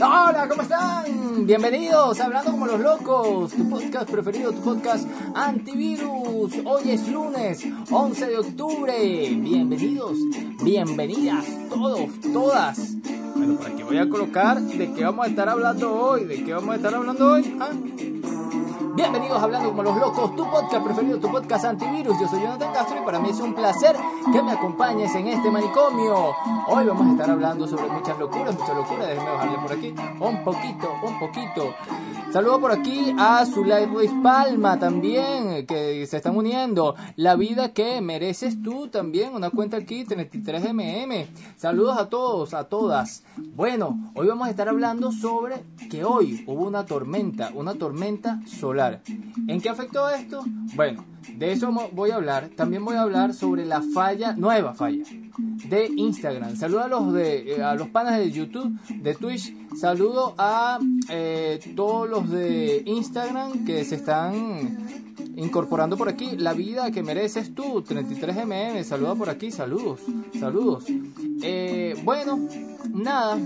Hola, ¿cómo están? Bienvenidos a Hablando como los locos, tu podcast preferido, tu podcast antivirus. Hoy es lunes 11 de octubre. Bienvenidos, bienvenidas, todos, todas. Bueno, por aquí voy a colocar de qué vamos a estar hablando hoy. ¿De qué vamos a estar hablando hoy? ¿Ah? Bienvenidos a Hablando como los locos, tu podcast preferido, tu podcast antivirus. Yo soy Jonathan Castro y para mí es un placer que me acompañes en este manicomio. Hoy vamos a estar hablando sobre muchas locuras, muchas locuras. Déjenme bajarle por aquí un poquito, un poquito. Saludo por aquí a Zulay Ruiz Palma también, que se están uniendo. La vida que mereces tú también, una cuenta aquí, 33mm. Saludos a todos, a todas. Bueno, hoy vamos a estar hablando sobre que hoy hubo una tormenta, una tormenta solar. ¿En qué afectó esto? Bueno, de eso voy a hablar. También voy a hablar sobre la falla, nueva falla, de Instagram. Saludo a los, de, eh, a los panas de YouTube, de Twitch. Saludo a eh, todos los de Instagram que se están incorporando por aquí. La vida que mereces tú, 33mm. Saluda por aquí, saludos, saludos. Eh, bueno, nada.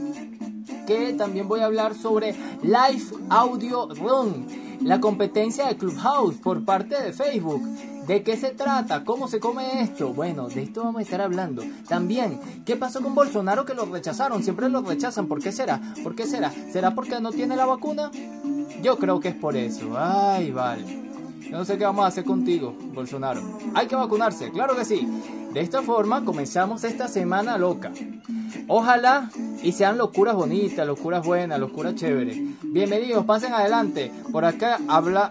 Que también voy a hablar sobre Live Audio Run la competencia de Clubhouse por parte de Facebook. ¿De qué se trata? ¿Cómo se come esto? Bueno, de esto vamos a estar hablando. También, ¿qué pasó con Bolsonaro que lo rechazaron? Siempre lo rechazan. ¿Por qué será? ¿Por qué será? ¿Será porque no tiene la vacuna? Yo creo que es por eso. Ay, vale. No sé qué vamos a hacer contigo, Bolsonaro. Hay que vacunarse, claro que sí. De esta forma comenzamos esta semana loca. Ojalá y sean locuras bonitas, locuras buenas, locuras chéveres. Bienvenidos, pasen adelante. Por acá habla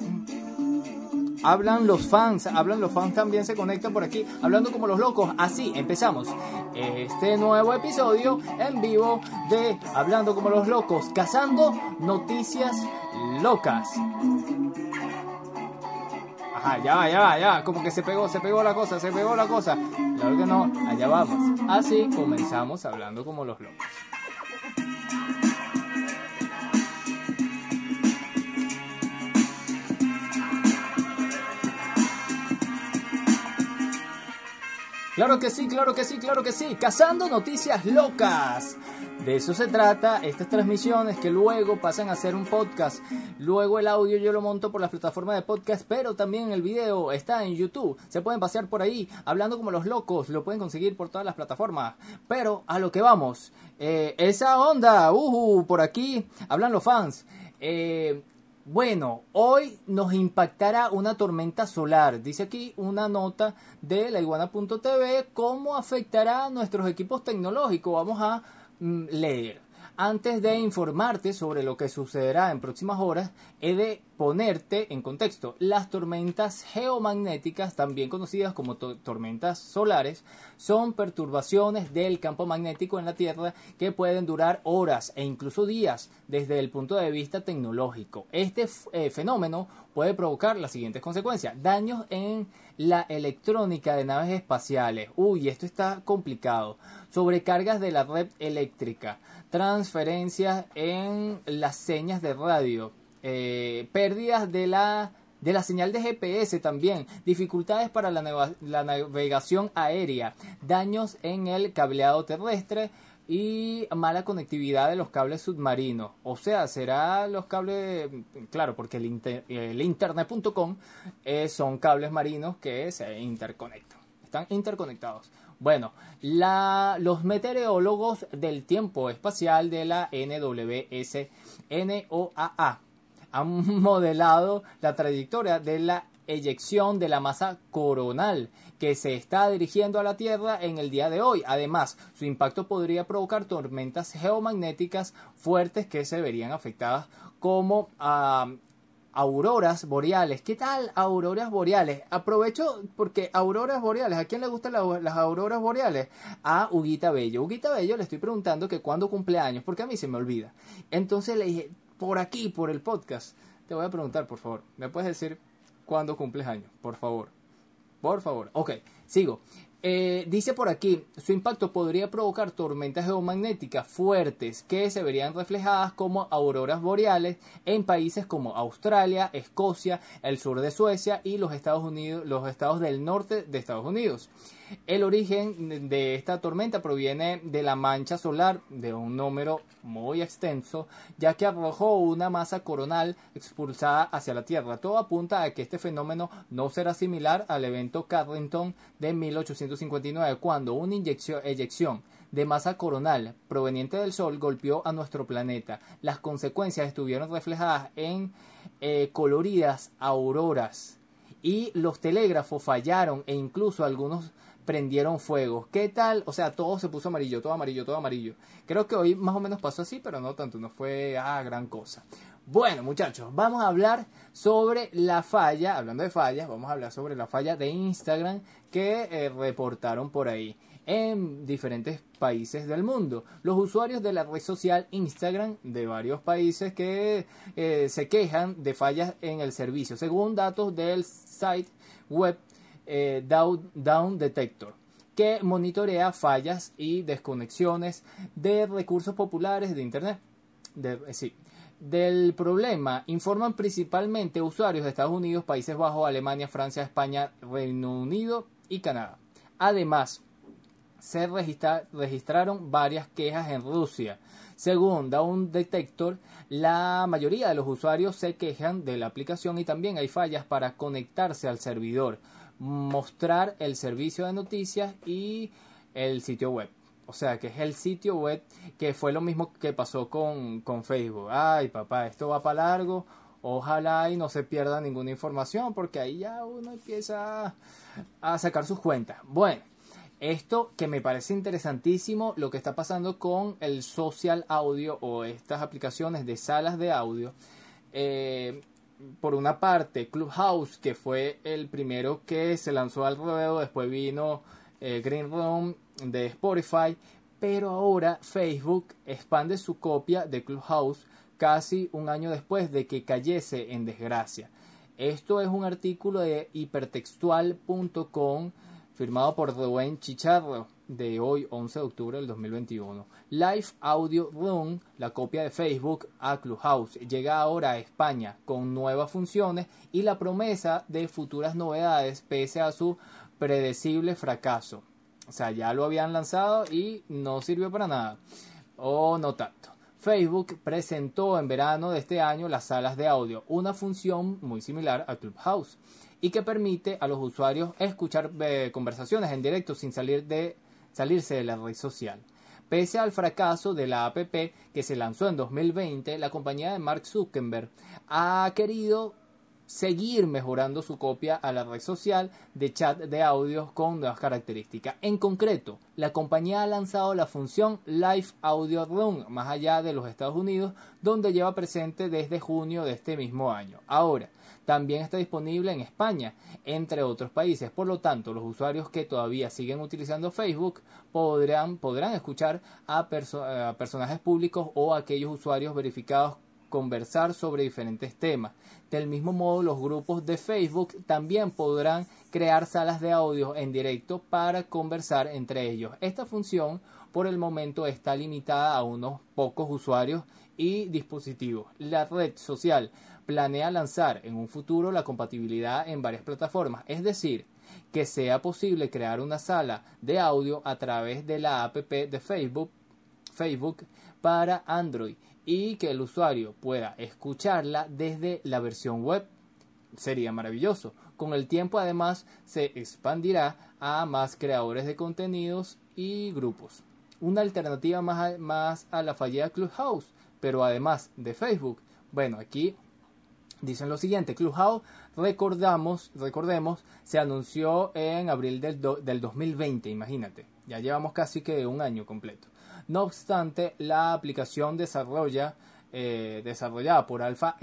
hablan los fans, hablan los fans también se conectan por aquí, hablando como los locos. Así empezamos este nuevo episodio en vivo de Hablando como los locos, cazando noticias locas. Ajá, ya va, ya va, ya Como que se pegó, se pegó la cosa, se pegó la cosa. Claro que no, allá vamos. Así comenzamos hablando como los locos. Claro que sí, claro que sí, claro que sí. Cazando noticias locas. De eso se trata estas transmisiones que luego pasan a ser un podcast. Luego el audio yo lo monto por las plataformas de podcast, pero también el video está en YouTube. Se pueden pasear por ahí hablando como los locos. Lo pueden conseguir por todas las plataformas. Pero a lo que vamos. Eh, esa onda, uh, por aquí hablan los fans. Eh, bueno, hoy nos impactará una tormenta solar. Dice aquí una nota de la iguana.tv cómo afectará a nuestros equipos tecnológicos. Vamos a leer. Antes de informarte sobre lo que sucederá en próximas horas, he de ponerte en contexto. Las tormentas geomagnéticas, también conocidas como tormentas solares, son perturbaciones del campo magnético en la Tierra que pueden durar horas e incluso días desde el punto de vista tecnológico. Este eh, fenómeno puede provocar las siguientes consecuencias. Daños en la electrónica de naves espaciales. Uy, esto está complicado. Sobrecargas de la red eléctrica. Transferencias en las señas de radio. Eh, pérdidas de la de la señal de GPS también, dificultades para la, navegación aérea, daños en el cableado terrestre, y mala conectividad de los cables submarinos. O sea, será los cables, claro, porque el, el internet.com eh, son cables marinos que se interconectan, están interconectados. Bueno, los meteorólogos del tiempo espacial de la NWS NOAA han modelado la trayectoria de la eyección de la masa coronal que se está dirigiendo a la Tierra en el día de hoy. Además, su impacto podría provocar tormentas geomagnéticas fuertes que se verían afectadas como ah, auroras boreales. ¿Qué tal auroras boreales? Aprovecho porque auroras boreales, ¿a quién le gustan las auroras boreales? A Huguita Bello. Huguita Bello le estoy preguntando que cuándo cumple años, porque a mí se me olvida. Entonces le dije, por aquí, por el podcast, te voy a preguntar, por favor, ¿me puedes decir cuándo cumples años? Por favor. Por favor. Ok, sigo. Eh, dice por aquí, su impacto podría provocar tormentas geomagnéticas fuertes que se verían reflejadas como auroras boreales en países como Australia, Escocia, el sur de Suecia y los Estados Unidos, los estados del norte de Estados Unidos. El origen de esta tormenta proviene de la mancha solar de un número muy extenso, ya que arrojó una masa coronal expulsada hacia la Tierra. Todo apunta a que este fenómeno no será similar al evento Carrington de 1859, cuando una inyección, eyección de masa coronal proveniente del Sol golpeó a nuestro planeta. Las consecuencias estuvieron reflejadas en eh, coloridas auroras y los telégrafos fallaron e incluso algunos prendieron fuego. ¿Qué tal? O sea, todo se puso amarillo, todo amarillo, todo amarillo. Creo que hoy más o menos pasó así, pero no tanto, no fue ah, gran cosa. Bueno, muchachos, vamos a hablar sobre la falla, hablando de fallas, vamos a hablar sobre la falla de Instagram que eh, reportaron por ahí en diferentes países del mundo. Los usuarios de la red social Instagram de varios países que eh, se quejan de fallas en el servicio, según datos del site web eh, Down, Detector que monitorea fallas y desconexiones de recursos populares de Internet. Eh. Del problema informan principalmente usuarios de Estados Unidos, Países Bajos, Alemania, Francia, España, Reino Unido y Canadá. Además, se registraron varias quejas en Rusia. Según Down Detector, la mayoría de los usuarios se quejan de la aplicación y también hay fallas para conectarse al servidor, mostrar el servicio de noticias y el sitio web. O sea, que es el sitio web que fue lo mismo que pasó con, con Facebook. Ay, papá, esto va para largo. Ojalá y no se pierda ninguna información porque ahí ya uno empieza a sacar sus cuentas. Bueno, esto que me parece interesantísimo, lo que está pasando con el social audio o estas aplicaciones de salas de audio. Eh, por una parte, Clubhouse, que fue el primero que se lanzó al ruedo, después vino eh, Green Room de Spotify, pero ahora Facebook expande su copia de Clubhouse casi un año después de que cayese en desgracia. Esto es un artículo de hipertextual.com firmado por Rubén Chicharro, de hoy 11 de octubre del 2021. Live Audio Room, la copia de Facebook a Clubhouse, llega ahora a España con nuevas funciones y la promesa de futuras novedades pese a su predecible fracaso. O sea, ya lo habían lanzado y no sirvió para nada. O no tanto. Facebook presentó en verano de este año las salas de audio, una función muy similar a Clubhouse y que permite a los usuarios escuchar eh, conversaciones en directo sin salir de, salirse de la red social. Pese al fracaso de la APP que se lanzó en 2020, la compañía de Mark Zuckerberg ha querido seguir mejorando su copia a la red social de chat de audio con nuevas características. En concreto, la compañía ha lanzado la función Live Audio Room más allá de los Estados Unidos, donde lleva presente desde junio de este mismo año. Ahora, también está disponible en España, entre otros países. Por lo tanto, los usuarios que todavía siguen utilizando Facebook podrán, podrán escuchar a, a personajes públicos o a aquellos usuarios verificados conversar sobre diferentes temas. Del mismo modo, los grupos de Facebook también podrán crear salas de audio en directo para conversar entre ellos. Esta función por el momento está limitada a unos pocos usuarios y dispositivos. La red social planea lanzar en un futuro la compatibilidad en varias plataformas, es decir, que sea posible crear una sala de audio a través de la app de Facebook, Facebook para Android y que el usuario pueda escucharla desde la versión web. Sería maravilloso. Con el tiempo además se expandirá a más creadores de contenidos y grupos. Una alternativa más a, la fallida Clubhouse, pero además de Facebook. Bueno, aquí Dicen lo siguiente, Clubhouse, recordamos, recordemos, se anunció en abril del, del 2020, imagínate, ya llevamos casi que un año completo. No obstante, la aplicación desarrolla, eh, desarrollada por Alpha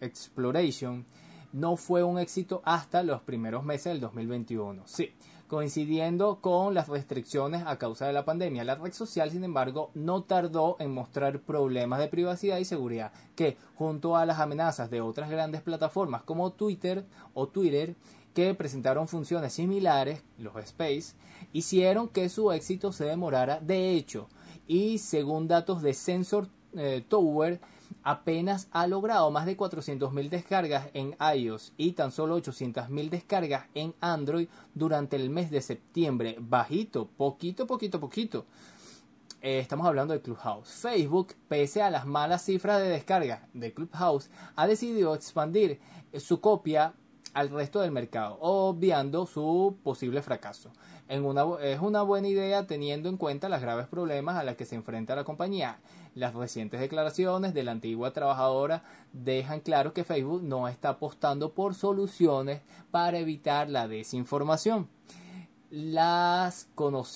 Exploration no fue un éxito hasta los primeros meses del 2021. Sí, coincidiendo con las restricciones a causa de la pandemia. La red social, sin embargo, no tardó en mostrar problemas de privacidad y seguridad que, junto a las amenazas de otras grandes plataformas como Twitter o Twitter, que presentaron funciones similares, los Space, hicieron que su éxito se demorara. De hecho, y según datos de Sensor eh, Tower, apenas ha logrado más de 400.000 descargas en iOS y tan solo 800.000 descargas en Android durante el mes de septiembre. Bajito, poquito, poquito, poquito. Eh, estamos hablando de Clubhouse. Facebook, pese a las malas cifras de descarga de Clubhouse, ha decidido expandir su copia al resto del mercado, obviando su posible fracaso. En es una buena idea teniendo en cuenta los graves problemas a los que se enfrenta la compañía. Las recientes declaraciones de la antigua trabajadora dejan claro que Facebook no está apostando por soluciones para evitar la desinformación. Las,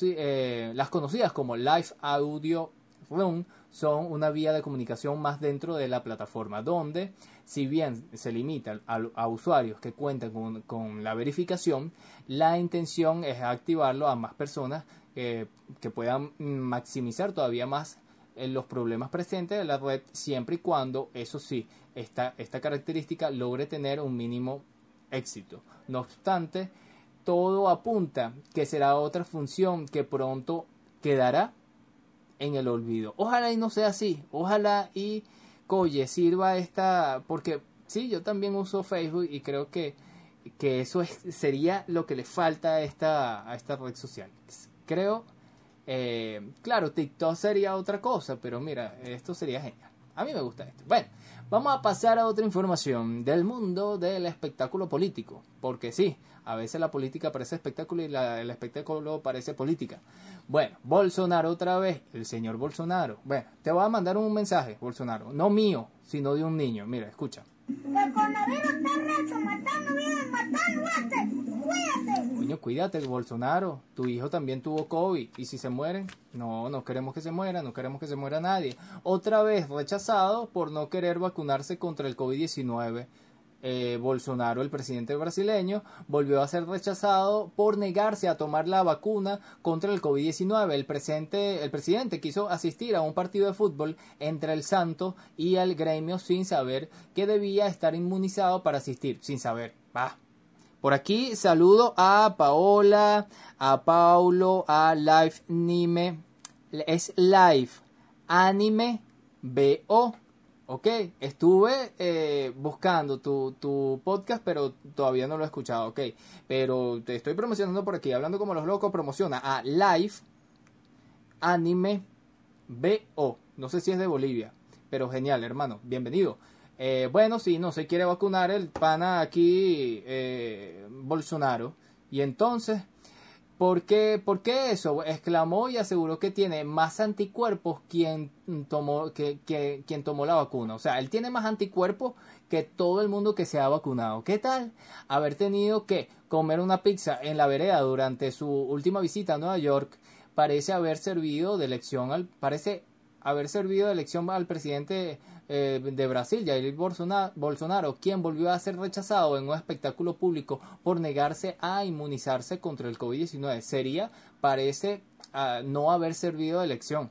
eh, conocidas como Live Audio Room son una vía de comunicación más dentro de la plataforma, donde si bien se limita a, usuarios que cuentan con, la verificación, la intención es activarlo a más personas que puedan maximizar todavía más eh, los problemas presentes de la red siempre y cuando, eso sí, esta, esta característica logre tener un mínimo éxito. No obstante, todo apunta que será otra función que pronto quedará en el olvido. Ojalá y no sea así. Ojalá y Coye sirva esta. Porque sí, yo también uso Facebook y creo que, que eso sería lo que le falta a esta, a esta red social. Creo. Eh, claro, TikTok sería otra cosa, pero mira, esto sería genial. A mí me gusta esto. Bueno, vamos a pasar a otra información del mundo del espectáculo político. Porque sí, a veces la política parece espectáculo y el espectáculo parece política. Bueno, Bolsonaro otra vez, el señor Bolsonaro. Bueno, te voy a mandar un mensaje, Bolsonaro. No mío, sino de un niño. Mira, escucha. Cuídate, Bolsonaro. Tu hijo también tuvo COVID. ¿Y si se mueren? No, no queremos que se muera, no queremos que se muera nadie. Otra vez rechazado por no querer vacunarse contra el COVID-19. Eh, Bolsonaro, el presidente brasileño, volvió a ser rechazado por negarse a tomar la vacuna contra el COVID-19. El, el presidente quiso asistir a un partido de fútbol entre el Santo y el gremio sin saber que debía estar inmunizado para asistir, sin saber. Va. Por aquí saludo a Paola, a Paulo, a Live Anime. Es Live Anime BO ok, estuve eh, buscando tu, tu, podcast, pero todavía no lo he escuchado, ok. Pero te estoy promocionando por aquí, hablando como los locos, promociona a Live Anime BO. No sé si es de Bolivia, pero genial, hermano, bienvenido. Eh, bueno, si no se quiere vacunar el pana aquí, eh, Bolsonaro, y entonces ¿Por qué, eso? Exclamó y aseguró que tiene más anticuerpos quien tomó, que, quien tomó la vacuna. O sea, él tiene más anticuerpos que todo el mundo que se ha vacunado. ¿Qué tal haber tenido que comer una pizza en la vereda durante su última visita a Nueva York? Parece haber servido de elección al, parece haber servido de elección al presidente eh, de Brasil, Jair Bolsonaro, quien volvió a ser rechazado en un espectáculo público por negarse a inmunizarse contra el COVID-19. Sería, parece, no haber servido de elección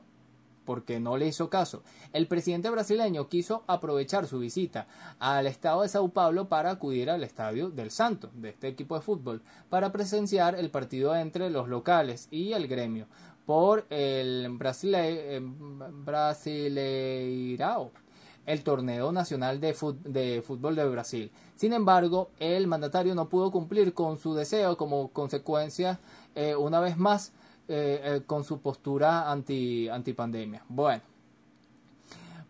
porque no le hizo caso. El presidente brasileño quiso aprovechar su visita al estado de Sao Paulo para acudir al estadio del Santo, de este equipo de fútbol, para presenciar el partido entre los locales y el gremio por el Brasile, eh, Brasileirao el torneo nacional de, fútbol de Brasil. Sin embargo, el mandatario no pudo cumplir con su deseo como consecuencia, eh, una vez más, eh, eh, con su postura anti, pandemia. Bueno,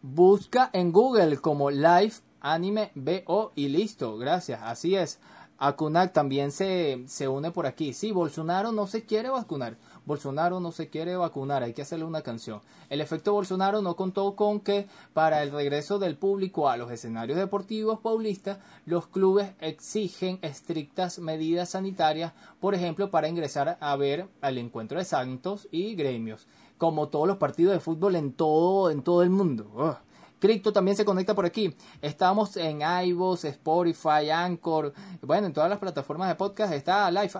busca en Google como Live Anime BO y listo, gracias, así es. Akunak también se, se une por aquí. Sí, Bolsonaro no se quiere vacunar. Bolsonaro no se quiere vacunar, hay que hacerle una canción. El efecto Bolsonaro no contó con que para el regreso del público a los escenarios deportivos paulistas, los clubes exigen estrictas medidas sanitarias, por ejemplo, para ingresar a ver al encuentro de Santos y gremios, como todos los partidos de fútbol en todo, en todo el mundo. Cripto también se conecta por aquí. Estamos en iVoox, Spotify, Anchor. Bueno, en todas las plataformas de podcast está Live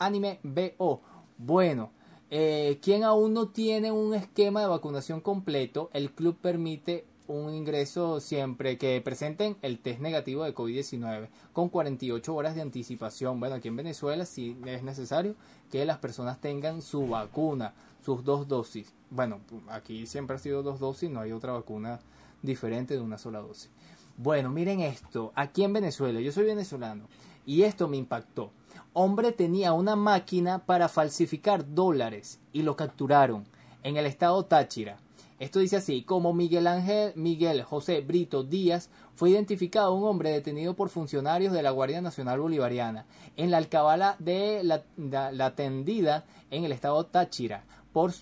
Anime BO. Bueno, eh, quien aún no tiene un esquema de vacunación completo, el club permite un ingreso siempre que presenten el test negativo de COVID-19 con 48 horas de anticipación. Bueno, aquí en Venezuela sí es necesario que las personas tengan su vacuna, sus dos dosis. Bueno, aquí siempre ha sido dos dosis, no hay otra vacuna diferente de una sola dosis. Bueno, miren esto, aquí en Venezuela, yo soy venezolano y esto me impactó. Hombre tenía una máquina para falsificar dólares y lo capturaron en el estado Táchira. Esto dice así, como Miguel Ángel Miguel José Brito Díaz fue identificado un hombre detenido por funcionarios de la Guardia Nacional Bolivariana en la alcabala de la, la Tendida en el estado Táchira por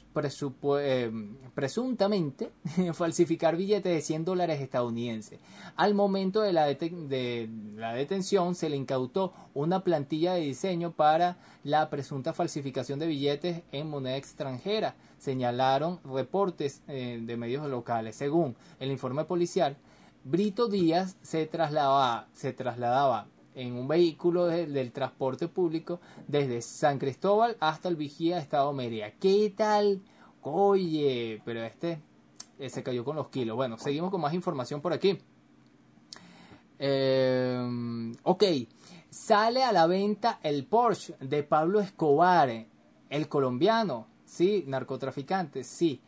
eh, presuntamente falsificar billetes de 100 dólares estadounidenses. Al momento de la, de la detención se le incautó una plantilla de diseño para la presunta falsificación de billetes en moneda extranjera, señalaron reportes eh, de medios locales. Según el informe policial, Brito Díaz se trasladaba, se trasladaba en un vehículo del transporte público desde San Cristóbal hasta el Vigía Estado Mérida. ¿Qué tal? Oye, pero este eh, se cayó con los kilos. Bueno, seguimos con más información por aquí. Eh, ok, sale a la venta el Porsche de Pablo Escobar, el colombiano, sí, narcotraficante, sí.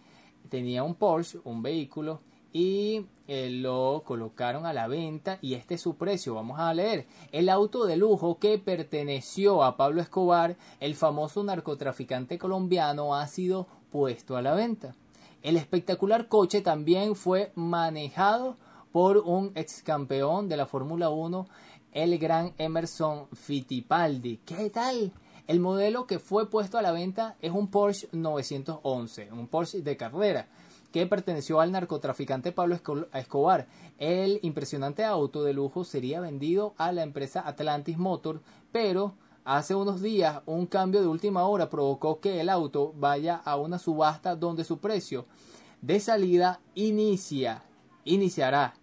Tenía un Porsche, un vehículo y eh, lo colocaron a la venta y este es su precio. Vamos a leer. El auto de lujo que perteneció a Pablo Escobar, el famoso narcotraficante colombiano, ha sido puesto a la venta. El espectacular coche también fue manejado por un ex campeón de la Fórmula 1, el gran Emerson Fittipaldi. ¿Qué tal? El modelo que fue puesto a la venta es un Porsche 911, un Porsche de carrera que perteneció al narcotraficante Pablo Escobar. El impresionante auto de lujo sería vendido a la empresa Atlantis Motor, pero hace unos días un cambio de última hora provocó que el auto vaya a una subasta donde su precio de salida inicia, iniciará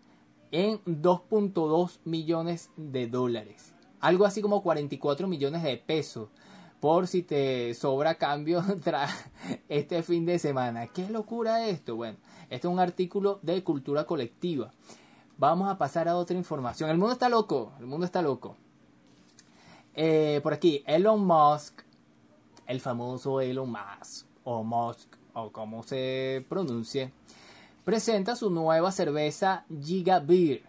en 2.2 millones de dólares, algo así como 44 millones de pesos por si te sobra cambio tras este fin de semana. ¿Qué locura esto? Bueno, este es un artículo de cultura colectiva. Vamos a pasar a otra información. El mundo está loco, el mundo está loco. Eh, por aquí, Elon Musk, el famoso Elon Musk, o Musk, o como se pronuncie, presenta su nueva cerveza Giga Beer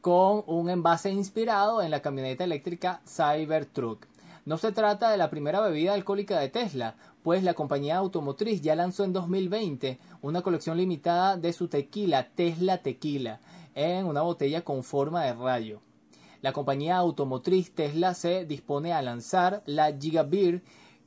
con un envase inspirado en la camioneta eléctrica Cybertruck. No se trata de la primera bebida alcohólica de Tesla, pues la compañía automotriz ya lanzó en 2020 una colección limitada de su tequila Tesla Tequila en una botella con forma de rayo. La compañía automotriz Tesla se dispone a lanzar la Giga Beer,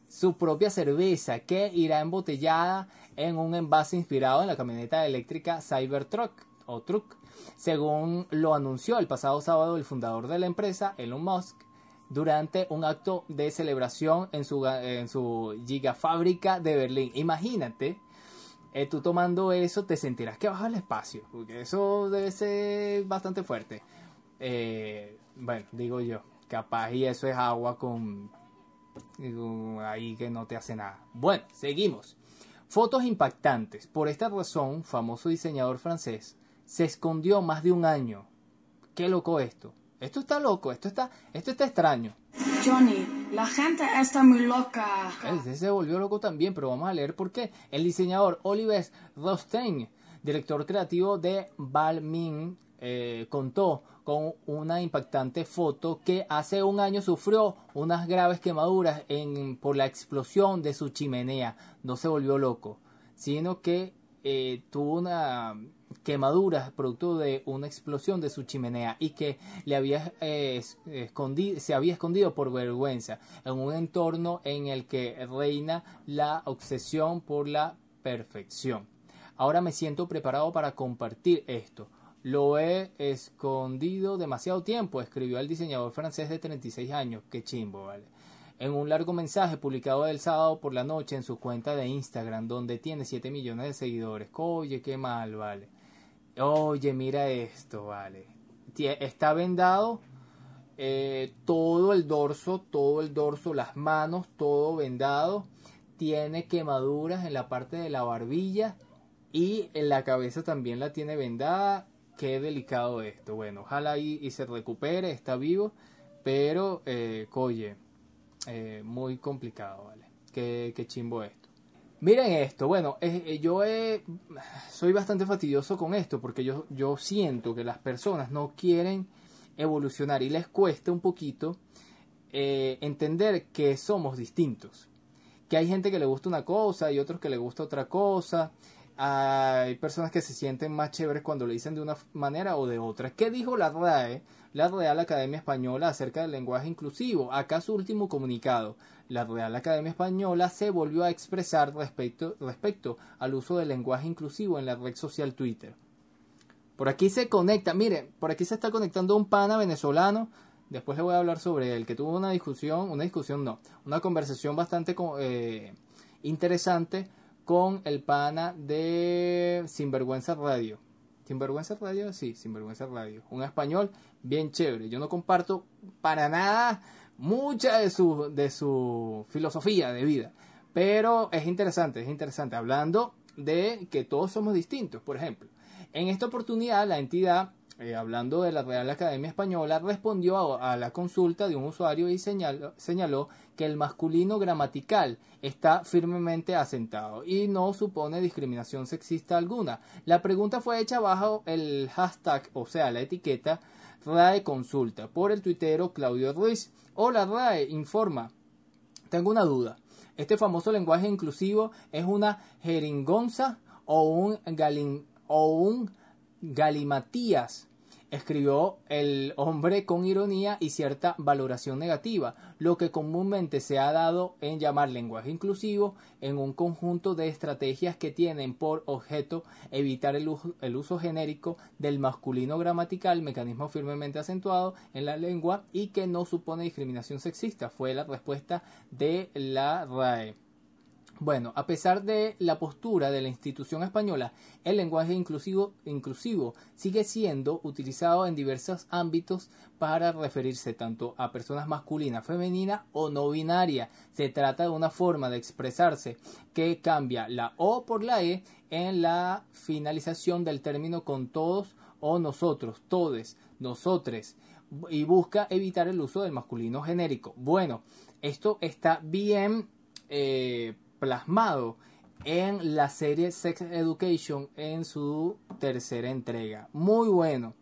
su propia cerveza que irá embotellada en un envase inspirado en la camioneta eléctrica Cybertruck o Truck, según lo anunció el pasado sábado el fundador de la empresa, Elon Musk, durante un acto de celebración en su, en su gigafábrica de Berlín. Imagínate, eh, tú tomando eso te sentirás que baja el espacio, porque eso debe ser bastante fuerte. Eh, bueno, digo yo, capaz y eso es agua con, ahí que no te hace nada. Bueno, seguimos. Fotos impactantes. Por esta razón, famoso diseñador francés se escondió más de un año. Qué loco esto esto está loco, esto está, esto está extraño. Johnny, la gente está muy loca. Se volvió loco también, pero vamos a leer por qué. El diseñador Oliver Rostein, director creativo de Balmain, eh, contó con una impactante foto que hace un año sufrió unas graves quemaduras en, por la explosión de su chimenea. No se volvió loco, sino que eh, tuvo una quemaduras producto de una explosión de su chimenea y que le había eh, se había escondido por vergüenza en un entorno en el que reina la obsesión por la perfección. Ahora me siento preparado para compartir esto. Lo he escondido demasiado tiempo, escribió el diseñador francés de 36 años. Qué chimbo, ¿vale? En un largo mensaje publicado el sábado por la noche en su cuenta de Instagram, donde tiene 7 millones de seguidores. Oye, qué mal, ¿vale? Oye, mira esto, vale. Está vendado eh, todo el dorso, todo el dorso, las manos, todo vendado. Tiene quemaduras en la parte de la barbilla y en la cabeza también la tiene vendada. Qué delicado esto. Bueno, ojalá y, se recupere, está vivo, pero, eh, oye, eh, muy complicado, ¿vale? Qué, qué chimbo esto. Miren esto, bueno, eh, yo soy bastante fastidioso con esto porque yo, yo siento que las personas no quieren evolucionar y les cuesta un poquito eh, entender que somos distintos. Que hay gente que le gusta una cosa y otros que le gusta otra cosa. Hay personas que se sienten más chéveres cuando le dicen de una manera o de otra. ¿Qué dijo la RAE, la Real Academia Española, acerca del lenguaje inclusivo? Acá su último comunicado. La Real Academia Española se volvió a expresar respecto, respecto al uso del lenguaje inclusivo en la red social Twitter. Por aquí se conecta, mire, por aquí se está conectando un pana venezolano. Después le voy a hablar sobre él, que tuvo una discusión, una discusión no, una conversación bastante eh, interesante con el pana de Sinvergüenza Radio. Sinvergüenza Radio, sí, Sinvergüenza Radio. Un español bien chévere. Yo no comparto para nada mucha de su, de su filosofía de vida. Pero es interesante, es interesante. Hablando de que todos somos distintos, por ejemplo. En esta oportunidad, la entidad, eh, hablando de la Real Academia Española, respondió a, la consulta de un usuario y señaló, señaló que el masculino gramatical está firmemente asentado y no supone discriminación sexista alguna. La pregunta fue hecha bajo el hashtag, o sea, la etiqueta RAE Consulta, por el tuitero Claudio Ruiz. Hola RAE, informa. Tengo una duda. ¿Este famoso lenguaje inclusivo es una jeringonza o un, galin, o un galimatías? Escribió el hombre con ironía y cierta valoración negativa, lo que comúnmente se ha dado en llamar lenguaje inclusivo en un conjunto de estrategias que tienen por objeto evitar el uso, el uso genérico del masculino gramatical, mecanismo firmemente acentuado en la lengua y que no supone discriminación sexista, fue la respuesta de la RAE. Bueno, a pesar de la postura de la institución española, el lenguaje inclusivo, sigue siendo utilizado en diversos ámbitos para referirse tanto a personas masculinas, femeninas o no binarias. Se trata de una forma de expresarse que cambia la O por la E en la finalización del término con todos o nosotros, todes, nosotres, y busca evitar el uso del masculino genérico. Bueno, esto está bien eh, plasmado en la serie Sex Education en su tercera entrega. Muy bueno,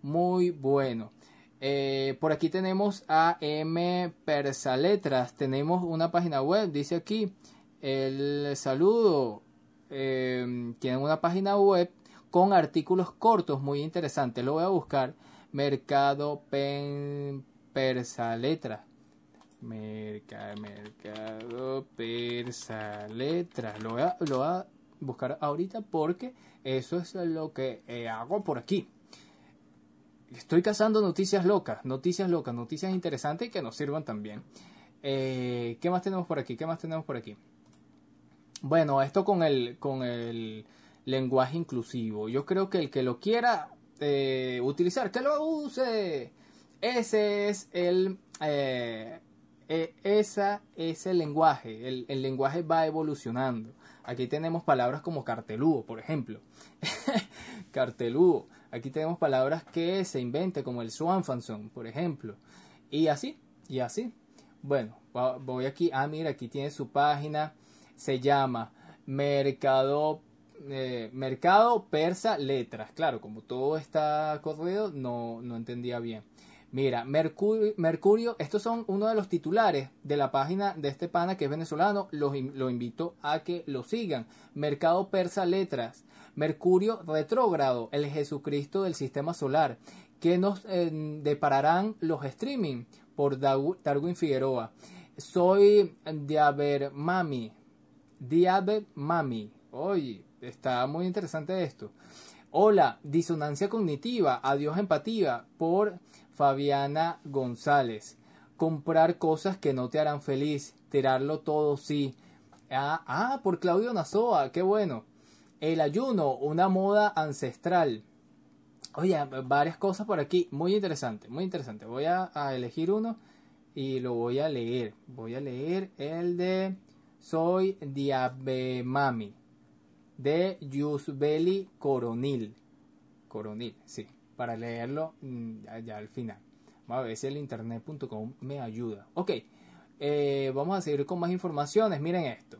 muy bueno. Eh, por aquí tenemos a M Persaletras, tenemos una página web, dice aquí el saludo. Eh, tienen una página web con artículos cortos muy interesantes. Lo voy a buscar. Mercado Pen Persaletras. Merca, mercado persa letras. Lo voy, a, lo voy a buscar ahorita porque eso es lo que eh, hago por aquí. Estoy cazando noticias locas, noticias locas, noticias interesantes que nos sirvan también. Eh, ¿Qué más tenemos por aquí? ¿Qué más tenemos por aquí? Bueno, esto con el, con el lenguaje inclusivo. Yo creo que el que lo quiera eh, utilizar, que lo use. Ese es el... eh, es el lenguaje. El, el, lenguaje va evolucionando. Aquí tenemos palabras como cartelúo, por ejemplo. cartelúo. Aquí tenemos palabras que se inventan como el swanfanson, por ejemplo. Y así, y así. Bueno, voy aquí. Ah, mira, aquí tiene su página. Se llama Mercado eh, Mercado Persa Letras. Claro, como todo está corrido, no, no entendía bien. Mira, Mercurio, estos son uno de los titulares de la página de este pana que es venezolano. Los, lo invito a que lo sigan. Mercado Persa Letras. Mercurio retrógrado, el Jesucristo del sistema solar. que nos eh, depararán los streaming? Por Darwin Figueroa. Soy Diaber Mami. Diaber Mami. Oye, está muy interesante esto. Hola, disonancia cognitiva. Adiós empatía. Por Fabiana González. Comprar cosas que no te harán feliz. Tirarlo todo, sí. Ah, ah, por Claudio Nazoa. Qué bueno. El ayuno, una moda ancestral. Oye, varias cosas por aquí. Muy interesante, muy interesante. Voy a, a elegir uno y lo voy a leer. Voy a leer el de Soy Diabemami. De Yusbeli Coronil. Coronil, sí para leerlo ya, ya, al final. Vamos a ver si el internet.com me ayuda. Ok, eh, vamos a seguir con más informaciones. Miren esto.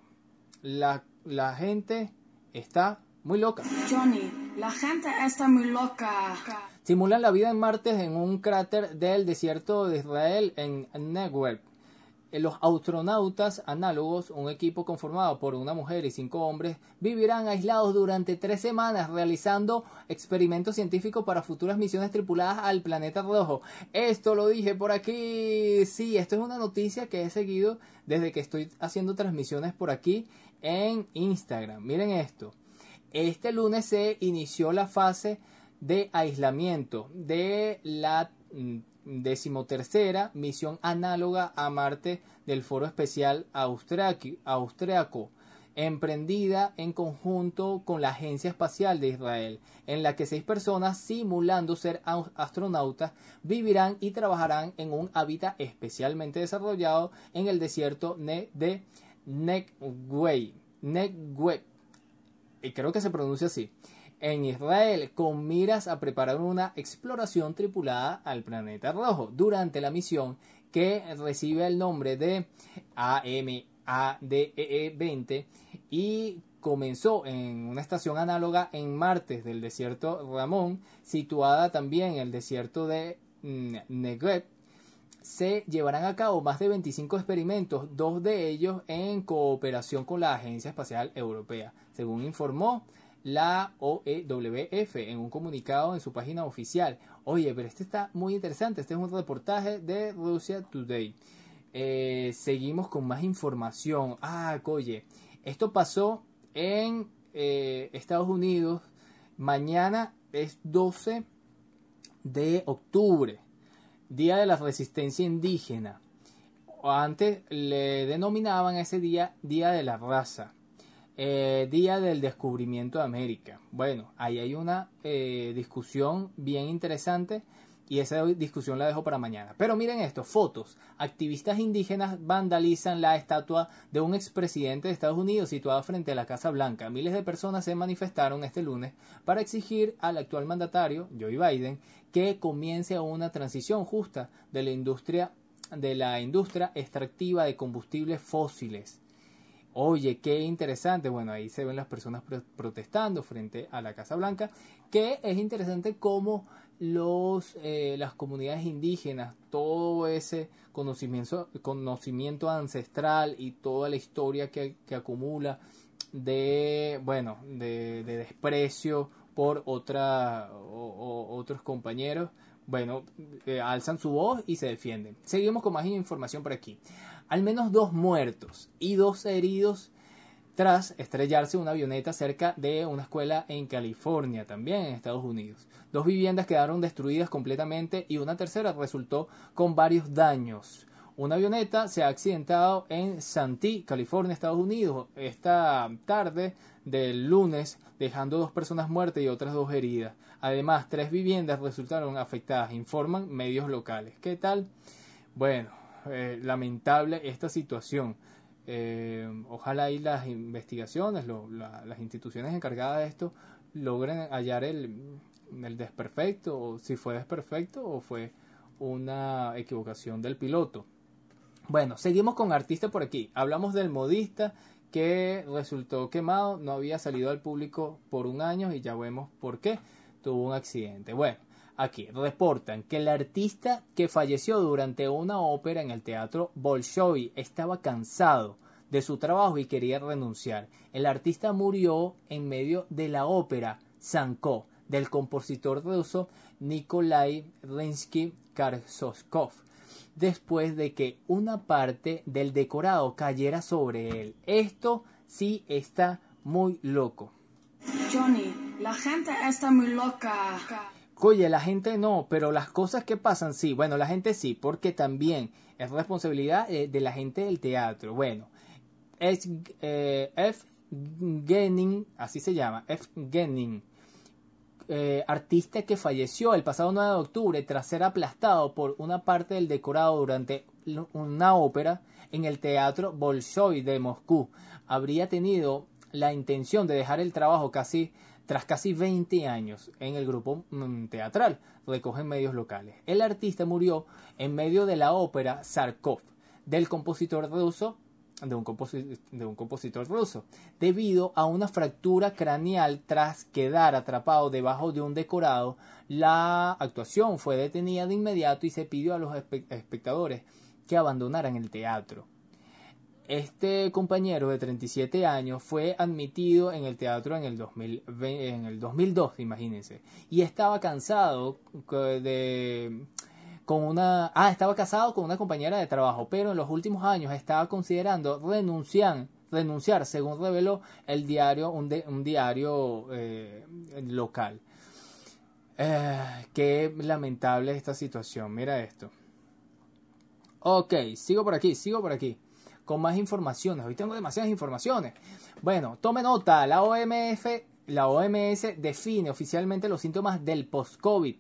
La, la gente está muy loca. Johnny, la gente está muy loca. Simulan la vida en Marte en un cráter del desierto de Israel en Negev. Eh, Los astronautas análogos, un equipo conformado por una mujer y cinco hombres, vivirán aislados durante tres semanas realizando experimentos científicos para futuras misiones tripuladas al planeta rojo. Esto lo dije por aquí. Sí, esto es una noticia que he seguido desde que estoy haciendo transmisiones por aquí en Instagram. Miren esto. Este lunes se inició la fase de aislamiento de la mm, decimotercera misión análoga a Marte del Foro Especial Austriaco, emprendida en conjunto con la Agencia Espacial de Israel, en la que seis personas, simulando ser au- astronautas, vivirán y trabajarán en un hábitat especialmente desarrollado en el desierto de. Negev. Y creo que se pronuncia así en Israel con miras a preparar una exploración tripulada al planeta rojo durante la misión que recibe el nombre de AMADEE-20 y comenzó en una estación análoga en Marte del desierto Ramón, situada también en el desierto de mm, Negev. Se llevarán a cabo más de 25 experimentos, dos de ellos en cooperación con la Agencia Espacial Europea, según informó la OEWF en un comunicado en su página oficial. Oye, pero este está muy interesante. Este es un reportaje de Russia Today. Eh, seguimos con más información. Ah, oye, esto pasó en eh, Estados Unidos. Mañana es 12 de octubre, Día de la Resistencia Indígena. Antes le denominaban ese día Día de la Raza. Eh, día del descubrimiento de América. Bueno, ahí hay una eh, discusión bien interesante y esa discusión la dejo para mañana. Pero miren esto, fotos. Activistas indígenas vandalizan la estatua de un expresidente de Estados Unidos situada frente a la Casa Blanca. Miles de personas se manifestaron este lunes para exigir al actual mandatario, Joe Biden, que comience una transición justa de la industria de la industria extractiva de combustibles fósiles. Oye, qué interesante. Bueno, ahí se ven las personas pro protestando frente a la Casa Blanca, que es interesante cómo los, eh, las comunidades indígenas, todo ese conocimiento, ancestral y toda la historia que, que acumula de, bueno, de, de desprecio por otra, o, otros compañeros, bueno, eh, alzan su voz y se defienden. Seguimos con más información por aquí. Al menos dos muertos y dos heridos tras estrellarse una avioneta cerca de una escuela en California, también en Estados Unidos. Dos viviendas quedaron destruidas completamente y una tercera resultó con varios daños. Una avioneta se ha accidentado en Santee, California, Estados Unidos, esta tarde del lunes, dejando dos personas muertas y otras dos heridas. Además, tres viviendas resultaron afectadas, informan medios locales. ¿Qué tal? Bueno, eh, lamentable esta situación. Eh, ojalá y las investigaciones, lo, la, las instituciones encargadas de esto logren hallar el, el desperfecto, o si fue desperfecto o fue una equivocación del piloto. Bueno, seguimos con artista por aquí. Hablamos del modista que resultó quemado, no había salido al público por un año y ya vemos por qué tuvo un accidente. Bueno, aquí reportan que el artista que falleció durante una ópera en el teatro Bolshoi estaba cansado de su trabajo y quería renunciar. El artista murió en medio de la ópera Sanko del compositor ruso Nikolai Rinsky-Korsakoff después de que una parte del decorado cayera sobre él. Esto sí está muy loco. Johnny, la gente está muy loca. Oye, la gente no, pero las cosas que pasan sí. Bueno, la gente sí, porque también es responsabilidad eh, de la gente del teatro. Bueno, es eh, F. Genning, así se llama, F. Genning, eh, artista que falleció el pasado 9 de octubre tras ser aplastado por una parte del decorado durante una ópera en el teatro Bolshoi de Moscú. Habría tenido la intención de dejar el trabajo casi tras casi 20 años en el grupo mm, teatral, recogen medios locales. El artista murió en medio de la ópera Sarkov del compositor ruso de un, de un compositor ruso, debido a una fractura craneal tras quedar atrapado debajo de un decorado. La actuación fue detenida de inmediato y se pidió a los espectadores que abandonaran el teatro. Este compañero de 37 años fue admitido en el teatro en el, en el 2002, imagínense, y estaba cansado de con una ah, estaba casado con una compañera de trabajo, pero en los últimos años estaba considerando renunciar, renunciar según reveló el diario un, un diario eh, local. Eh, qué lamentable esta situación. Mira esto. Ok, sigo por aquí, sigo por aquí con más informaciones. Hoy tengo demasiadas informaciones. Bueno, tome nota, la OMS, la OMS define oficialmente los síntomas del post-COVID.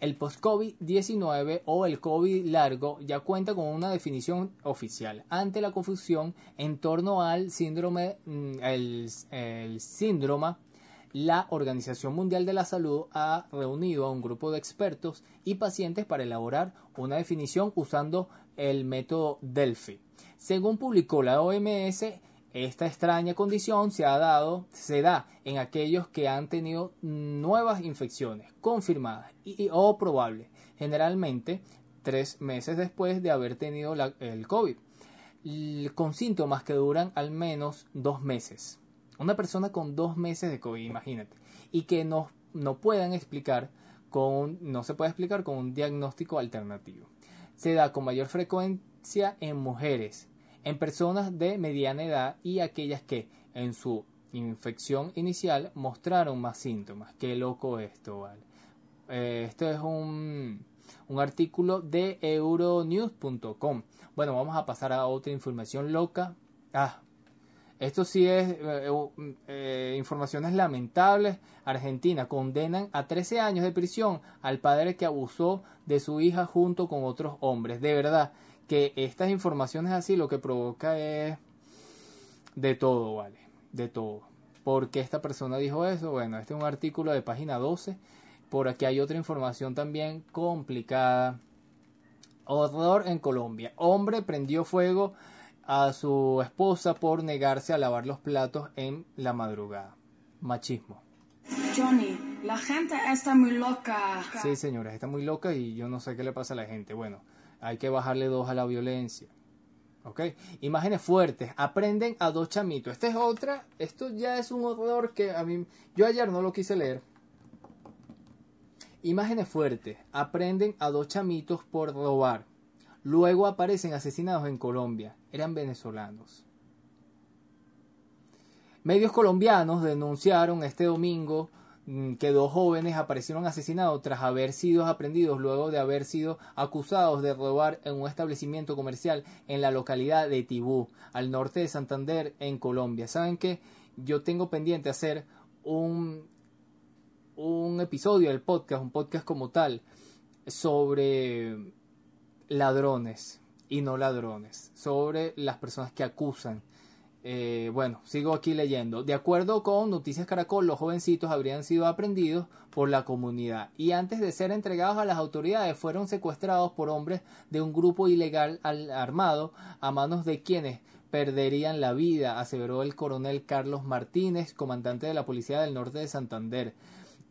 El post-COVID-19 o el COVID largo ya cuenta con una definición oficial. Ante la confusión en torno al síndrome, mm, el, el síndrome la Organización Mundial de la Salud ha reunido a un grupo de expertos y pacientes para elaborar una definición usando el método Delphi. Según publicó la OMS, esta extraña condición se ha dado, se da en aquellos que han tenido nuevas infecciones confirmadas y, o probables, generalmente tres meses después de haber tenido el COVID, con síntomas que duran al menos dos meses. Una persona con dos meses de COVID, imagínate, y que no, no puedan explicar con, no se puede explicar con un diagnóstico alternativo. Se da con mayor frecuencia en mujeres, en personas de mediana edad y aquellas que en su infección inicial mostraron más síntomas. Qué loco esto, ¿vale? Eh, esto es un, un artículo de euronews.com. Bueno, vamos a pasar a otra información loca. Ah, esto sí es eh, eh, informaciones lamentables. Argentina condenan a 13 años de prisión al padre que abusó de su hija junto con otros hombres. De verdad que estas informaciones así lo que provoca es de todo, ¿vale? De todo. ¿Por qué esta persona dijo eso? Bueno, este es un artículo de página 12. Por aquí hay otra información también complicada. Horror en Colombia. Hombre prendió fuego a su esposa por negarse a lavar los platos en la madrugada. Machismo. Johnny, la gente está muy loca. Sí, señora, está muy loca y yo no sé qué le pasa a la gente. Bueno, hay que bajarle dos a la violencia. ¿Ok? Imágenes fuertes. Aprenden a dos chamitos. Esta es otra. Esto ya es un horror que a mí. Yo ayer no lo quise leer. Imágenes fuertes. Aprenden a dos chamitos por robar. Luego aparecen asesinados en Colombia. Eran venezolanos. Medios colombianos denunciaron este domingo que dos jóvenes aparecieron asesinados tras haber sido aprendidos luego de haber sido acusados de robar en un establecimiento comercial en la localidad de Tibú, al norte de Santander, en Colombia. ¿Saben qué? Yo tengo pendiente hacer un, un episodio del podcast, un podcast como tal, sobre ladrones y no ladrones, sobre las personas que acusan. Eh, bueno, sigo aquí leyendo. De acuerdo con Noticias Caracol, los jovencitos habrían sido aprendidos por la comunidad y antes de ser entregados a las autoridades fueron secuestrados por hombres de un grupo ilegal armado a manos de quienes perderían la vida, aseveró el coronel Carlos Martínez, comandante de la Policía del Norte de Santander.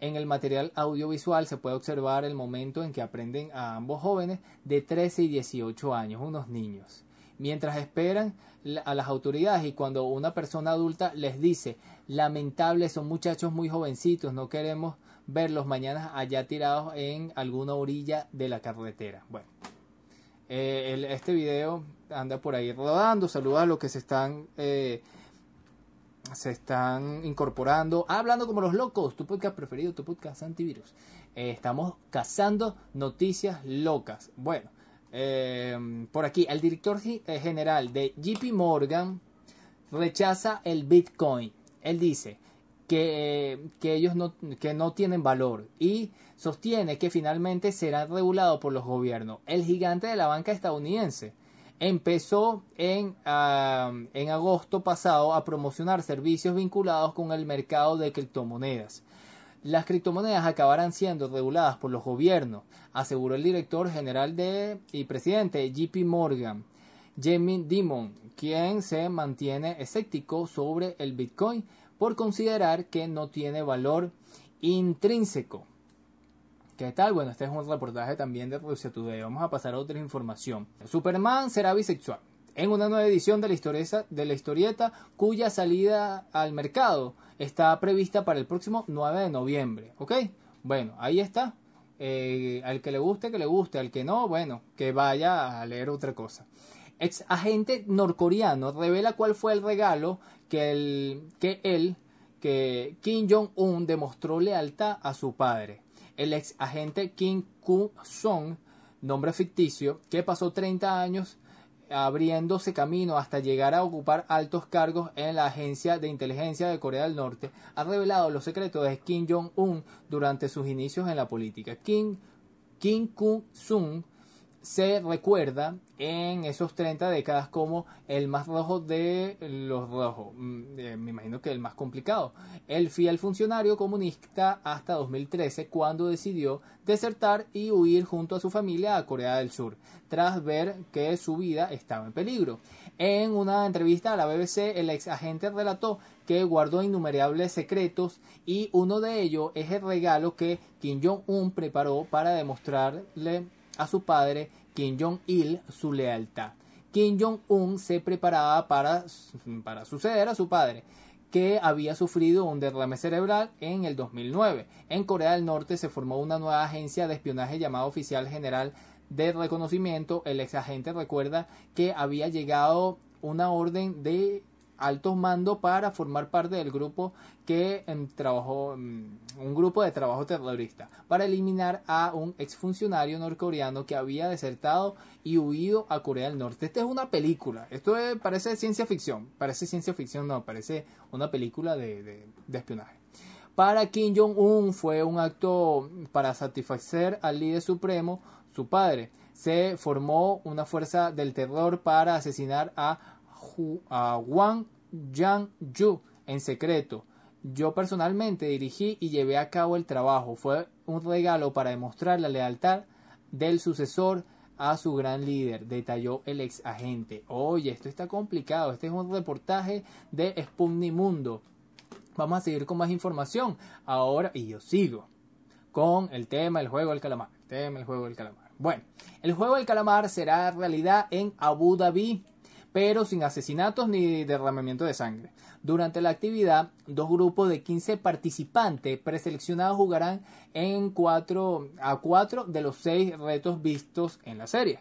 En el material audiovisual se puede observar el momento en que aprenden a ambos jóvenes de 13 y 18 años, unos niños, mientras esperan a las autoridades y cuando una persona adulta les dice lamentable son muchachos muy jovencitos, no queremos verlos mañana allá tirados en alguna orilla de la carretera. Bueno, eh, este video anda por ahí rodando, saluda a los que se están eh, se están incorporando, hablando como los locos, tu podcast preferido, tu podcast antivirus. Eh, estamos cazando noticias locas. Bueno, eh, por aquí, el director eh, general de JP Morgan rechaza el Bitcoin. Él dice que, que ellos no, que no tienen valor y sostiene que finalmente será regulado por los gobiernos. El gigante de la banca estadounidense empezó en, en agosto pasado a promocionar servicios vinculados con el mercado de criptomonedas. Las criptomonedas acabarán siendo reguladas por los gobiernos, aseguró el director general de, y presidente JP Morgan, Jamie Dimon, quien se mantiene escéptico sobre el Bitcoin por considerar que no tiene valor intrínseco. ¿Qué tal? Bueno, este es un reportaje también de Rusia Today. Vamos a pasar a otra información. Superman será bisexual. En una nueva edición de la, historieta, de la historieta cuya salida al mercado está prevista para el próximo 9 de noviembre. ¿Ok? Bueno, ahí está. Eh, al que le guste, que le guste. Al que no, bueno, que vaya a leer otra cosa. Ex agente norcoreano revela cuál fue el regalo que, el, que él, que Kim Jong-un demostró lealtad a su padre. El ex agente Kim Koo-song, nombre ficticio, que pasó 30 años abriéndose camino hasta llegar a ocupar altos cargos en la Agencia de Inteligencia de Corea del Norte, ha revelado los secretos de Kim Jong-un durante sus inicios en la política. Kim, Kim Koo-sung se recuerda en esos 30 décadas como el más rojo de los rojos. Mm, eh, me imagino que el más complicado. El fiel funcionario comunista hasta 2013 cuando decidió desertar y huir junto a su familia a Corea del Sur, tras ver que su vida estaba en peligro. En una entrevista a la BBC, el ex agente relató que guardó innumerables secretos y uno de ellos es el regalo que Kim Jong-un preparó para demostrarle a su padre Kim Jong-il su lealtad. Kim Jong-un se preparaba para, para suceder a su padre, que había sufrido un derrame cerebral en el 2009. En Corea del Norte se formó una nueva agencia de espionaje llamada Oficial General de Reconocimiento. El ex agente recuerda que había llegado una orden de altos mandos para formar parte del grupo que em, trabajó, em, un grupo de trabajo terrorista, para eliminar a un exfuncionario norcoreano que había desertado y huido a Corea del Norte. Esta es una película, esto parece ciencia ficción, parece ciencia ficción, no, parece una película de, de espionaje. Para Kim Jong-un fue un acto para satisfacer al líder supremo, su padre. Se formó una fuerza del terror para asesinar a a Wang Yang-yu en secreto. Yo personalmente dirigí y llevé a cabo el trabajo. Fue un regalo para demostrar la lealtad del sucesor a su gran líder, detalló el ex agente. Oye, esto está complicado. Este es un reportaje de Sputnik Mundo. Vamos a seguir con más información. Ahora, y yo sigo con el tema del juego del calamar. El tema del juego del calamar. Bueno, el juego del calamar será realidad en Abu Dhabi pero sin asesinatos ni derramamiento de sangre. Durante la actividad, dos grupos de 15 participantes preseleccionados jugarán en cuatro, a cuatro de los seis retos vistos en la serie.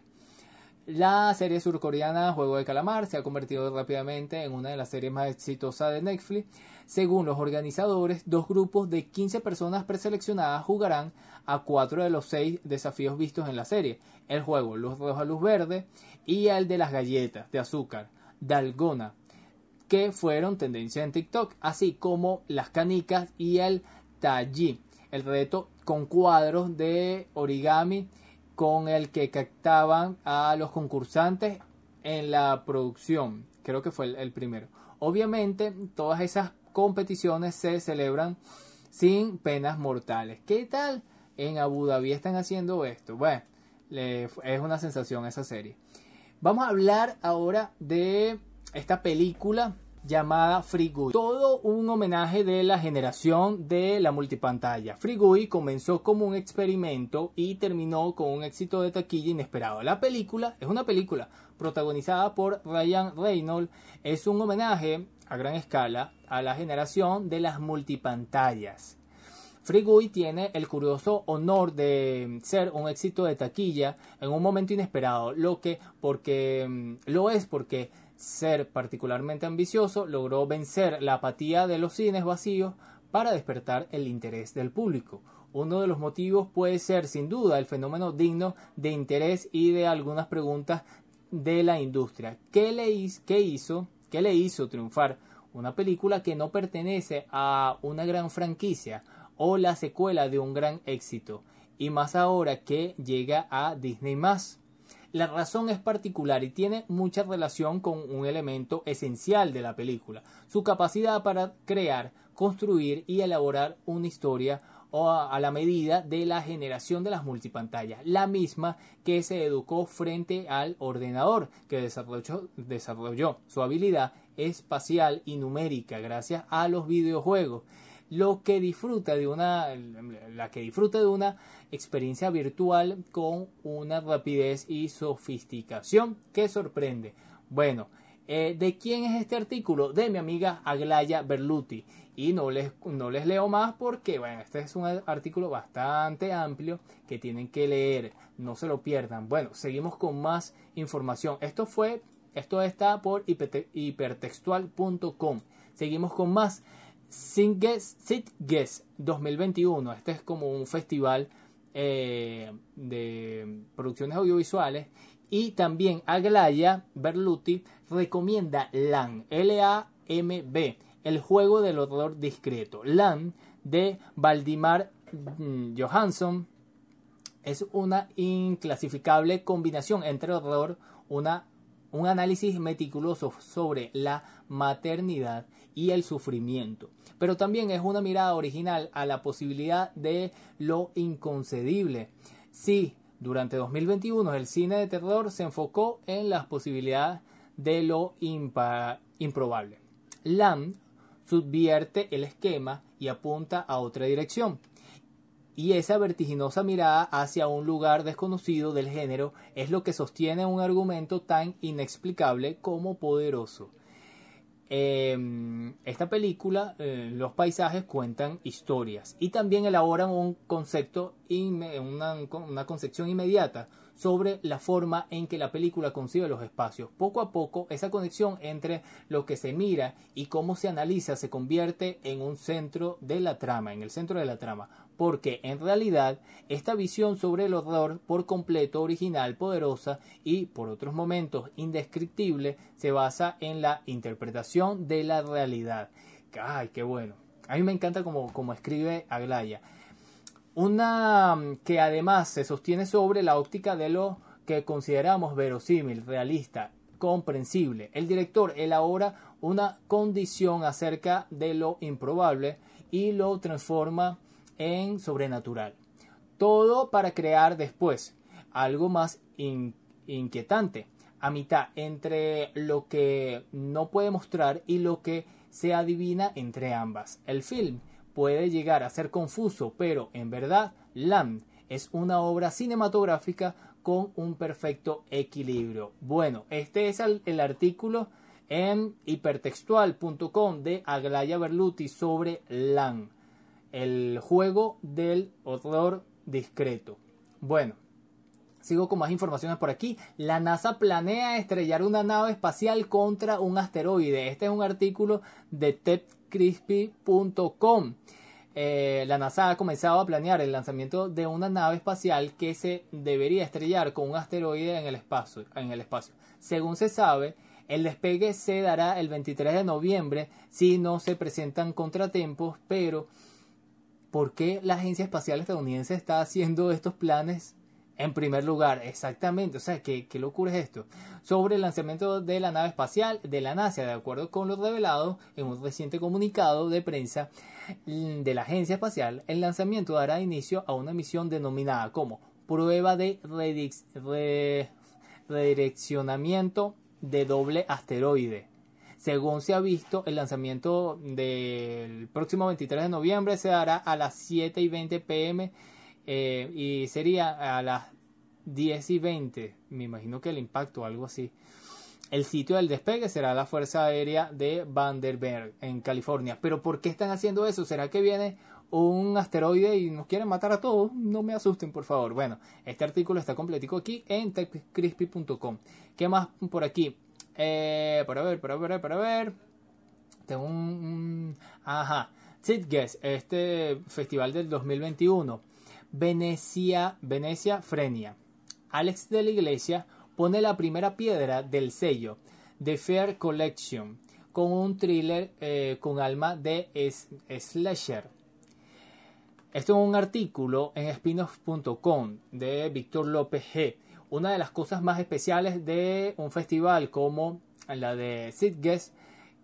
La serie surcoreana Juego de Calamar se ha convertido rápidamente en una de las series más exitosas de Netflix. Según los organizadores, dos grupos de 15 personas preseleccionadas jugarán a cuatro de los seis desafíos vistos en la serie. El juego Luz Roja, Luz Verde y el de las galletas de azúcar, Dalgona, que fueron tendencia en TikTok, así como las canicas y el Taji, el reto con cuadros de origami con el que captaban a los concursantes en la producción. Creo que fue el, primero. Obviamente, todas esas competiciones se celebran sin penas mortales. ¿Qué tal? En Abu Dhabi están haciendo esto. Bueno, es una sensación esa serie. Vamos a hablar ahora de esta película llamada Frigui. Todo un homenaje de la generación de la multipantalla. Frigui comenzó como un experimento y terminó con un éxito de taquilla inesperado. La película es una película protagonizada por Ryan Reynolds. Es un homenaje a gran escala a la generación de las multipantallas. Frigui tiene el curioso honor de ser un éxito de taquilla en un momento inesperado, lo que porque mm, lo es porque ser particularmente ambicioso, logró vencer la apatía de los cines vacíos para despertar el interés del público. Uno de los motivos puede ser sin duda el fenómeno digno de interés y de algunas preguntas de la industria. ¿Qué le, hizo, ¿Qué le hizo triunfar una película que no pertenece a una gran franquicia o la secuela de un gran éxito? Y más ahora que llega a Disney la razón es particular y tiene mucha relación con un elemento esencial de la película, su capacidad para crear, construir y elaborar una historia o a, la medida de la generación de las multipantallas, la misma que se educó frente al ordenador, que desarrolló su habilidad espacial y numérica gracias a los videojuegos lo que disfruta de una la que disfruta de una experiencia virtual con una rapidez y sofisticación que sorprende. Bueno, eh, ¿de quién es este artículo? De mi amiga Aglaya Berluti. Y no les, no les leo más porque, bueno, este es un artículo bastante amplio que tienen que leer. No se lo pierdan. Bueno, seguimos con más información. Esto fue, esto está por hipertextual.com. Seguimos con más. Sitges 2021. Este es como un festival eh, de producciones audiovisuales. Y también Aglaya Berluti recomienda LAN, L-A-M-B, el juego del horror discreto. LAN de Valdimar mm, Johansson es una inclasificable combinación entre horror, una, un análisis meticuloso sobre la maternidad y el sufrimiento. Pero también es una mirada original a la posibilidad de lo inconcebible. Sí, durante 2021 el cine de terror se enfocó en las posibilidades de lo improbable. Lam subvierte el esquema y apunta a otra dirección. Y esa vertiginosa mirada hacia un lugar desconocido del género es lo que sostiene un argumento tan inexplicable como poderoso. Eh, esta película, eh, los paisajes cuentan historias y también elaboran un concepto, una concepción inmediata sobre la forma en que la película concibe los espacios. Poco a poco, esa conexión entre lo que se mira y cómo se analiza se convierte en un centro de la trama, en el centro de la trama porque en realidad esta visión sobre el horror por completo original, poderosa y por otros momentos indescriptible se basa en la interpretación de la realidad. ¡Ay, qué bueno! A mí me encanta como, como escribe Aglaya. Una mm, que además se sostiene sobre la óptica de lo que consideramos verosímil, realista, comprensible. El director elabora una condición acerca de lo improbable y lo transforma en sobrenatural. Todo para crear después algo más inquietante, a mitad entre lo que no puede mostrar y lo que se adivina entre ambas. El film puede llegar a ser confuso, pero en verdad Lamb es una obra cinematográfica con un perfecto equilibrio. Bueno, este es el, el artículo en hipertextual.com de Aglaya Berluti sobre Lamb el juego del horror discreto. Bueno, sigo con más informaciones por aquí. La NASA planea estrellar una nave espacial contra un asteroide. Este es un artículo de tedcrispy.com. Eh, la NASA ha comenzado a planear el lanzamiento de una nave espacial que se debería estrellar con un asteroide en el espacio. En el espacio. Según se sabe, el despegue se dará el 23 de noviembre si no se presentan contratiempos, pero ¿por qué la Agencia Espacial Estadounidense está haciendo estos planes en primer lugar? Exactamente, o sea, ¿qué, qué locura es esto? Sobre el lanzamiento de la nave espacial de la NASA, de acuerdo con lo revelado en un reciente comunicado de prensa de la Agencia Espacial, el lanzamiento dará inicio a una misión denominada como prueba de redireccionamiento de doble asteroide según se ha visto, el lanzamiento del próximo 23 de noviembre se dará a las 7 y 20 pm eh, y sería a las 10 y 20. Me imagino que el impacto algo así. El sitio del despegue será la Fuerza Aérea de Vandenberg en California. Pero ¿por qué están haciendo eso? ¿Será que viene un asteroide y nos quieren matar a todos? No me asusten, por favor. Bueno, este artículo está completico aquí en techcrispy.com. ¿Qué más por aquí? Eh, para ver, para ver, para ver. Tengo un. ajá. Sitges, este festival del 2021. Venecia, Venecia Frenia. Alex de la Iglesia pone la primera piedra del sello The Fair Collection con un thriller eh, con alma de slasher. Esto es un artículo en spinoff.com de Víctor López G una de las cosas más especiales de un festival como la de Sitges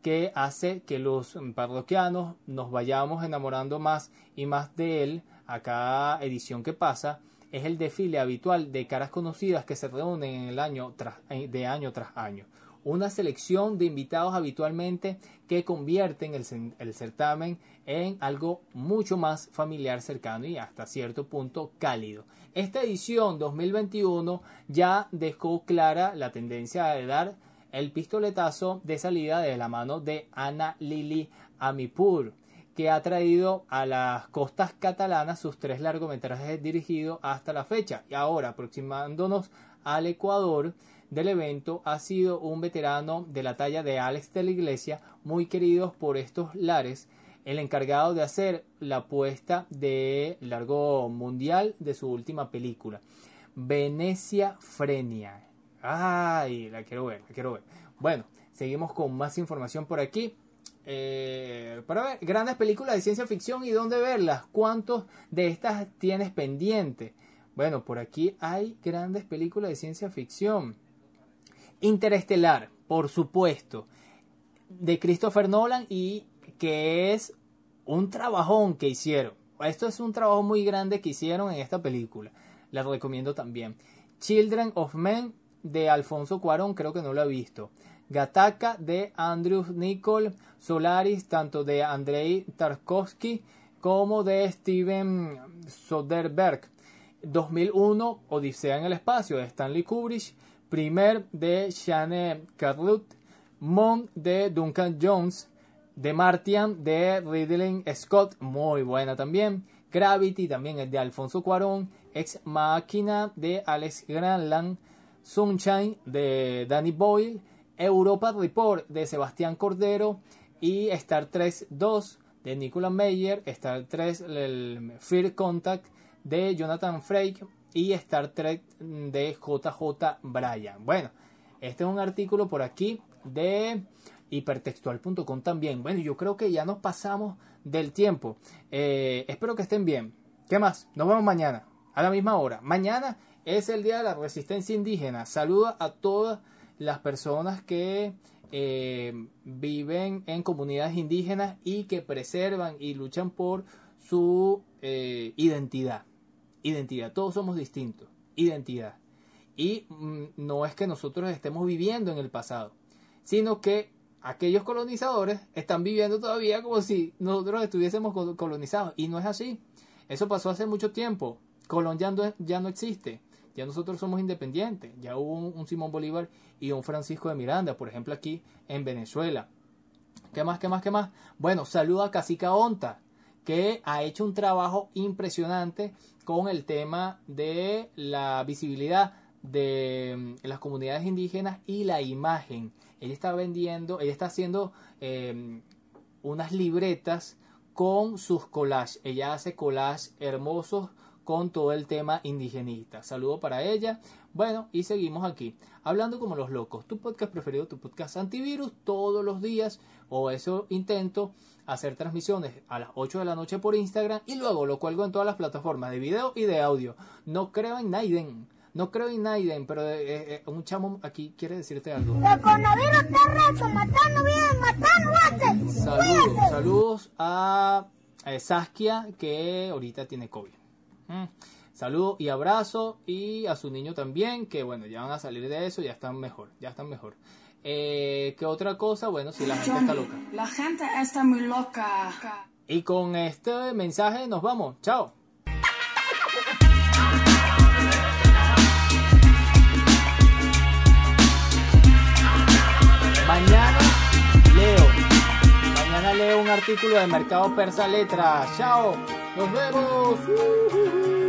que hace que los parroquianos nos vayamos enamorando más y más de él a cada edición que pasa es el desfile habitual de caras conocidas que se reúnen en el año tras, eh, de año tras año. Una selección de invitados habitualmente que convierten el, el certamen en algo mucho más familiar, cercano y hasta cierto punto cálido. Esta edición 2021 ya dejó clara la tendencia de dar el pistoletazo de salida de la mano de Ana Lili Amipur, que ha traído a las costas catalanas sus tres largometrajes dirigidos hasta la fecha. Y ahora, aproximándonos al Ecuador del evento, ha sido un veterano de la talla de Alex de la Iglesia, muy querido por estos lares, el encargado de hacer la apuesta de largo mundial de su última película, Venecia Frenia. Ay, la quiero ver, la quiero ver. Bueno, seguimos con más información por aquí. Eh, para ver, grandes películas de ciencia ficción y dónde verlas. ¿Cuántos de estas tienes pendiente? Bueno, por aquí hay grandes películas de ciencia ficción. Interestelar, por supuesto, de Christopher Nolan y que es un trabajón que hicieron. Esto es un trabajo muy grande que hicieron en esta película. La recomiendo también. Children of Men de Alfonso Cuarón, creo que no lo he visto. Gataka de Andrew Nicol, Solaris, tanto de Andrei Tarkovsky como de Steven Soderbergh. 2001, Odisea en el espacio de Stanley Kubrick. Primer de Shane Carruth. Mon de Duncan Jones. The Martian de Ridley Scott, muy buena también. Gravity también es de Alfonso Cuarón. Ex Máquina de Alex Granland. Sunshine de Danny Boyle, Europa Report de Sebastián Cordero y Star Trek 2 de Nicolas Meyer, Star Trek el Fear Contact de Jonathan Frakes y Star Trek de JJ Bryan. Bueno, este es un artículo por aquí de hipertextual.com también. Bueno, yo creo que ya nos pasamos del tiempo. Eh, espero que estén bien. ¿Qué más? Nos vemos mañana, a la misma hora. Mañana es el Día de la Resistencia Indígena. Saluda a todas las personas que eh, viven en comunidades indígenas y que preservan y luchan por su eh, identidad. Identidad, todos somos distintos. Identidad. Y mm, no es que nosotros estemos viviendo en el pasado, sino que aquellos colonizadores están viviendo todavía como si nosotros estuviésemos colonizados. Y no es así. Eso pasó hace mucho tiempo. Colón ya no existe. Ya nosotros somos independientes. Ya hubo un, Simón Bolívar y un Francisco de Miranda, por ejemplo, aquí en Venezuela. ¿Qué más, qué más, qué más? Bueno, saludo a Casica Onta, que ha hecho un trabajo impresionante con el tema de la visibilidad de mm, las comunidades indígenas y la imagen. Ella está vendiendo, ella está haciendo em, unas libretas con sus collages. Ella hace collages hermosos con todo el tema indigenista. Saludo para ella. Bueno, y seguimos aquí. Hablando como los locos. Tu podcast preferido, tu podcast antivirus, todos los días. O eso intento hacer transmisiones a las 8 de la noche por Instagram y luego lo cuelgo en todas las plataformas de video y de audio. No creo en Naiden. No creo en Naiden, pero eh, eh, eh, un chamo aquí quiere decirte algo. El coronavirus está matando bien, matando Saludos, saludos a Saskia que ahorita tiene COVID. Mm. Saludo y abrazo y a su niño también, que bueno, ya van a salir de eso, ya están mejor, ya están mejor. Eh, ¿Qué otra cosa? Bueno, si la gente está loca. La gente está muy loca. Y con este mensaje nos vamos. Chao. Mañana leo. Mañana leo un artículo de Mercado Persa Letra. Chao. Nos vemos.